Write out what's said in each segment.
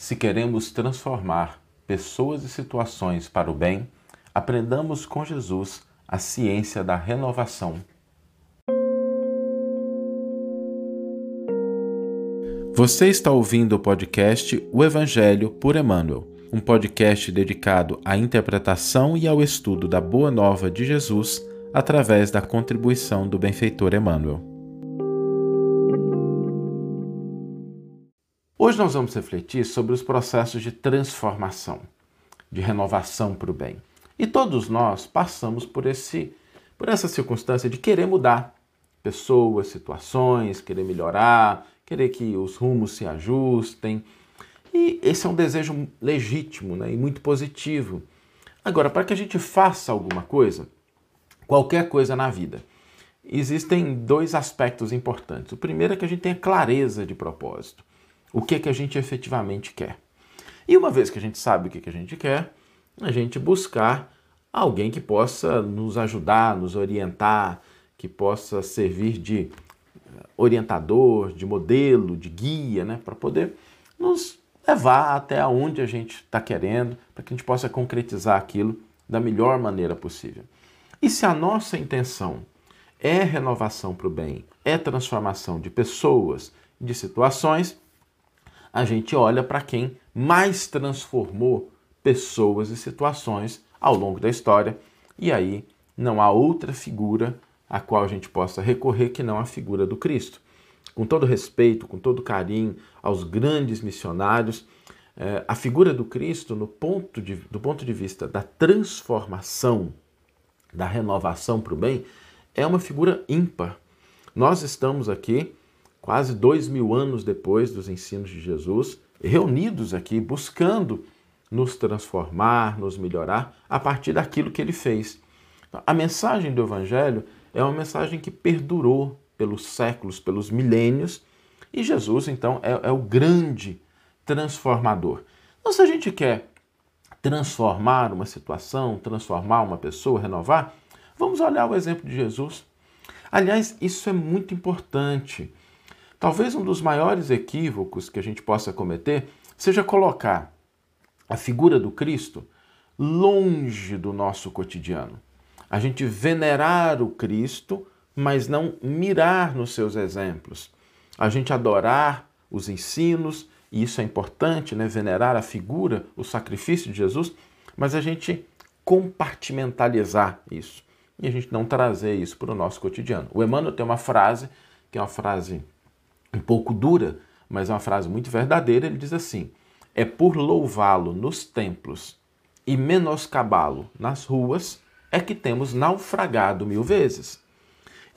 Se queremos transformar pessoas e situações para o bem, aprendamos com Jesus a ciência da renovação. Você está ouvindo o podcast O Evangelho por Emmanuel, um podcast dedicado à interpretação e ao estudo da Boa Nova de Jesus através da contribuição do benfeitor Emmanuel. Hoje nós vamos refletir sobre os processos de transformação, de renovação para o bem. E todos nós passamos por esse por essa circunstância de querer mudar pessoas, situações, querer melhorar, querer que os rumos se ajustem. E esse é um desejo legítimo né, e muito positivo. Agora, para que a gente faça alguma coisa, qualquer coisa na vida, existem dois aspectos importantes. O primeiro é que a gente tenha clareza de propósito o que, que a gente efetivamente quer. E uma vez que a gente sabe o que, que a gente quer, a gente buscar alguém que possa nos ajudar, nos orientar, que possa servir de orientador, de modelo, de guia, né, para poder nos levar até onde a gente está querendo, para que a gente possa concretizar aquilo da melhor maneira possível. E se a nossa intenção é renovação para o bem, é transformação de pessoas, de situações, a gente olha para quem mais transformou pessoas e situações ao longo da história, e aí não há outra figura a qual a gente possa recorrer que não a figura do Cristo. Com todo respeito, com todo carinho aos grandes missionários, eh, a figura do Cristo, no ponto de, do ponto de vista da transformação, da renovação para o bem, é uma figura ímpar. Nós estamos aqui quase dois mil anos depois dos ensinos de Jesus, reunidos aqui, buscando nos transformar, nos melhorar a partir daquilo que ele fez. A mensagem do Evangelho é uma mensagem que perdurou pelos séculos, pelos milênios, e Jesus, então, é, é o grande transformador. Então, se a gente quer transformar uma situação, transformar uma pessoa, renovar, vamos olhar o exemplo de Jesus. Aliás, isso é muito importante. Talvez um dos maiores equívocos que a gente possa cometer seja colocar a figura do Cristo longe do nosso cotidiano. A gente venerar o Cristo, mas não mirar nos seus exemplos. A gente adorar os ensinos, e isso é importante, né? venerar a figura, o sacrifício de Jesus, mas a gente compartimentalizar isso e a gente não trazer isso para o nosso cotidiano. O Emmanuel tem uma frase, que é uma frase um pouco dura, mas é uma frase muito verdadeira. Ele diz assim: É por louvá-lo nos templos e menoscabá-lo nas ruas é que temos naufragado mil vezes.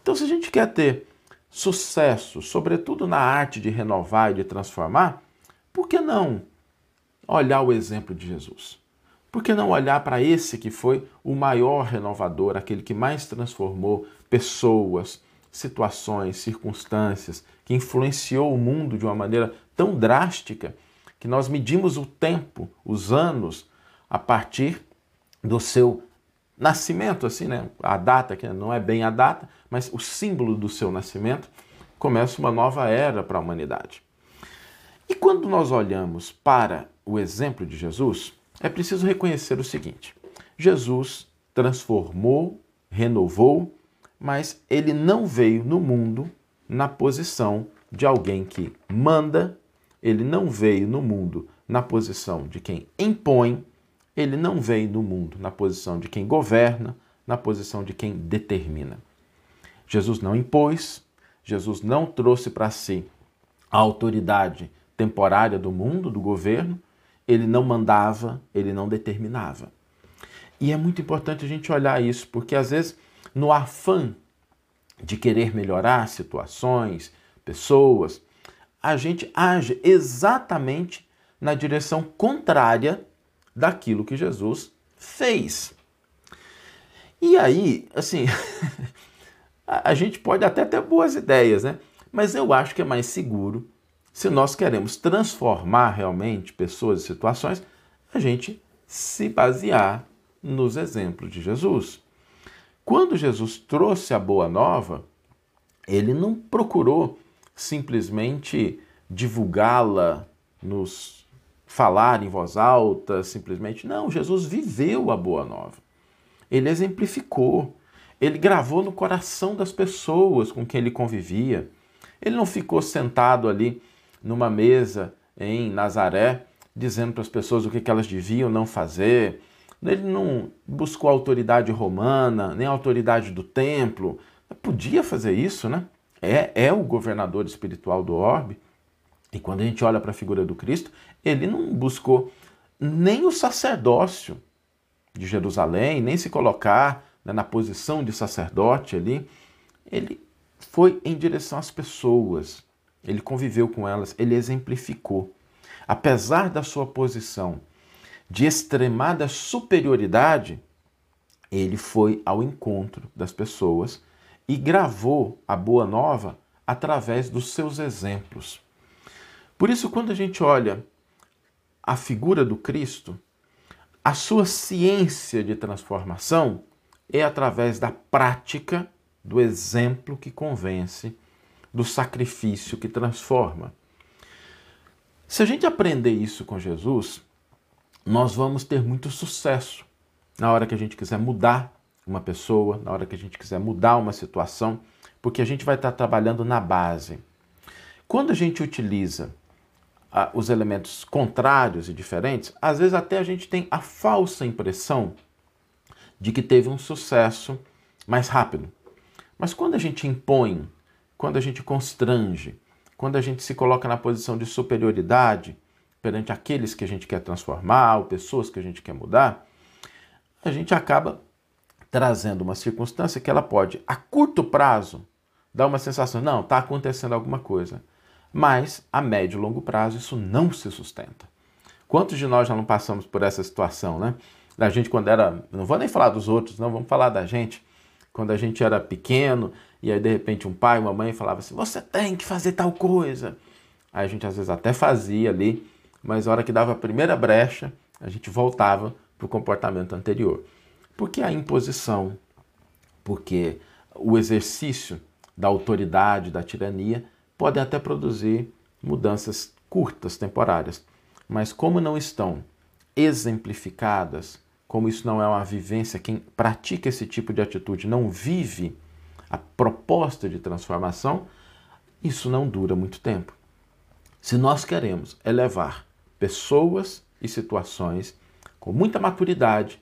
Então, se a gente quer ter sucesso, sobretudo na arte de renovar e de transformar, por que não olhar o exemplo de Jesus? Por que não olhar para esse que foi o maior renovador, aquele que mais transformou pessoas, situações, circunstâncias, que influenciou o mundo de uma maneira tão drástica que nós medimos o tempo, os anos, a partir do seu nascimento, assim, né? A data, que não é bem a data, mas o símbolo do seu nascimento, começa uma nova era para a humanidade. E quando nós olhamos para o exemplo de Jesus, é preciso reconhecer o seguinte: Jesus transformou, renovou mas ele não veio no mundo na posição de alguém que manda, ele não veio no mundo na posição de quem impõe, ele não veio no mundo na posição de quem governa, na posição de quem determina. Jesus não impôs, Jesus não trouxe para si a autoridade temporária do mundo, do governo, ele não mandava, ele não determinava. E é muito importante a gente olhar isso, porque às vezes no afã de querer melhorar situações, pessoas, a gente age exatamente na direção contrária daquilo que Jesus fez. E aí, assim, a gente pode até ter boas ideias, né? Mas eu acho que é mais seguro, se nós queremos transformar realmente pessoas e situações, a gente se basear nos exemplos de Jesus. Quando Jesus trouxe a boa nova, ele não procurou simplesmente divulgá-la nos falar em voz alta, simplesmente. Não, Jesus viveu a boa nova. Ele exemplificou. Ele gravou no coração das pessoas com quem ele convivia. Ele não ficou sentado ali numa mesa em Nazaré dizendo para as pessoas o que elas deviam não fazer. Ele não buscou a autoridade romana, nem a autoridade do templo. Podia fazer isso, né? É, é o governador espiritual do orbe. E quando a gente olha para a figura do Cristo, ele não buscou nem o sacerdócio de Jerusalém, nem se colocar né, na posição de sacerdote ali. Ele foi em direção às pessoas, ele conviveu com elas, ele exemplificou. Apesar da sua posição de extremada superioridade, ele foi ao encontro das pessoas e gravou a boa nova através dos seus exemplos. Por isso, quando a gente olha a figura do Cristo, a sua ciência de transformação é através da prática, do exemplo que convence, do sacrifício que transforma. Se a gente aprender isso com Jesus, nós vamos ter muito sucesso na hora que a gente quiser mudar uma pessoa, na hora que a gente quiser mudar uma situação, porque a gente vai estar trabalhando na base. Quando a gente utiliza ah, os elementos contrários e diferentes, às vezes até a gente tem a falsa impressão de que teve um sucesso mais rápido. Mas quando a gente impõe, quando a gente constrange, quando a gente se coloca na posição de superioridade perante aqueles que a gente quer transformar, ou pessoas que a gente quer mudar, a gente acaba trazendo uma circunstância que ela pode, a curto prazo, dar uma sensação, não, está acontecendo alguma coisa mas a médio e longo prazo isso não se sustenta. Quantos de nós já não passamos por essa situação, né? Da gente quando era, não vou nem falar dos outros, não, vamos falar da gente, quando a gente era pequeno e aí de repente um pai, uma mãe falava assim: "Você tem que fazer tal coisa". Aí a gente às vezes até fazia ali, mas na hora que dava a primeira brecha, a gente voltava para o comportamento anterior. Porque a imposição, porque o exercício da autoridade, da tirania, podem até produzir mudanças curtas, temporárias. Mas como não estão exemplificadas, como isso não é uma vivência, quem pratica esse tipo de atitude não vive a proposta de transformação, isso não dura muito tempo. Se nós queremos elevar pessoas e situações com muita maturidade,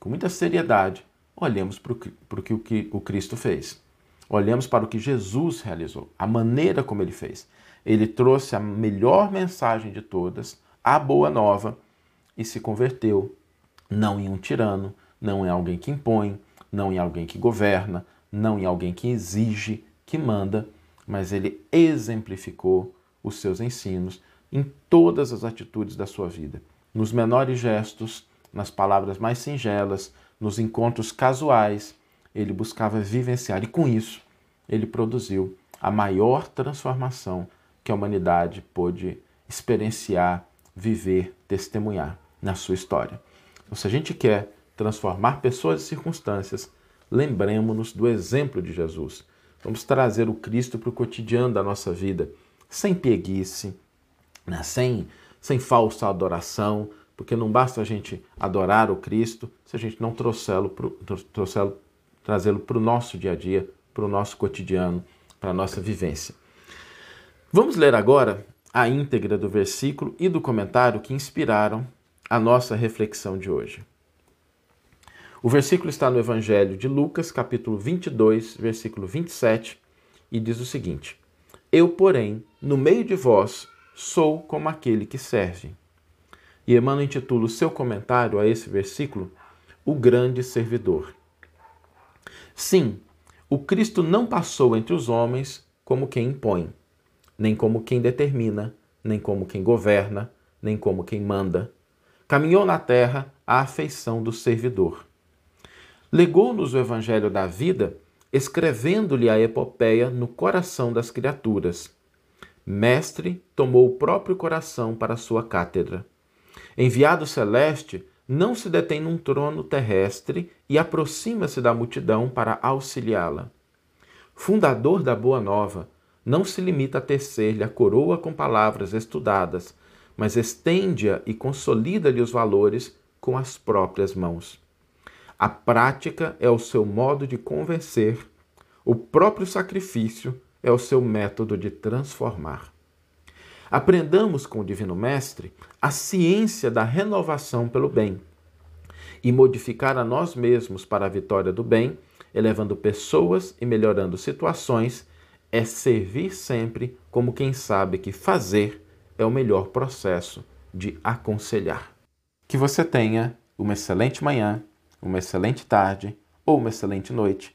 com muita seriedade, olhemos para o que o Cristo fez. Olhamos para o que Jesus realizou, a maneira como ele fez. Ele trouxe a melhor mensagem de todas, a boa nova, e se converteu não em um tirano, não em alguém que impõe, não em alguém que governa, não em alguém que exige, que manda, mas ele exemplificou os seus ensinos em todas as atitudes da sua vida, nos menores gestos, nas palavras mais singelas, nos encontros casuais, ele buscava vivenciar e com isso ele produziu a maior transformação que a humanidade pôde experienciar, viver, testemunhar na sua história. Então, se a gente quer transformar pessoas e circunstâncias, lembremos-nos do exemplo de Jesus. Vamos trazer o Cristo para o cotidiano da nossa vida, sem preguiça, né? sem, sem falsa adoração, porque não basta a gente adorar o Cristo se a gente não trouxê-lo trazê-lo para o nosso dia a dia, para o nosso cotidiano, para a nossa vivência. Vamos ler agora a íntegra do versículo e do comentário que inspiraram a nossa reflexão de hoje. O versículo está no Evangelho de Lucas, capítulo 22, versículo 27, e diz o seguinte: Eu, porém, no meio de vós, sou como aquele que serve. E Emmanuel intitula o seu comentário a esse versículo O Grande Servidor. Sim, o Cristo não passou entre os homens como quem impõe, nem como quem determina, nem como quem governa, nem como quem manda. Caminhou na terra a afeição do servidor. Legou-nos o Evangelho da vida, escrevendo-lhe a epopeia no coração das criaturas. Mestre tomou o próprio coração para sua cátedra. Enviado celeste, não se detém num trono terrestre e aproxima-se da multidão para auxiliá-la. Fundador da Boa Nova, não se limita a tecer-lhe a coroa com palavras estudadas, mas estende-a e consolida-lhe os valores com as próprias mãos. A prática é o seu modo de convencer, o próprio sacrifício é o seu método de transformar. Aprendamos com o Divino Mestre a ciência da renovação pelo bem e modificar a nós mesmos para a vitória do bem, elevando pessoas e melhorando situações, é servir sempre como quem sabe que fazer é o melhor processo de aconselhar. Que você tenha uma excelente manhã, uma excelente tarde ou uma excelente noite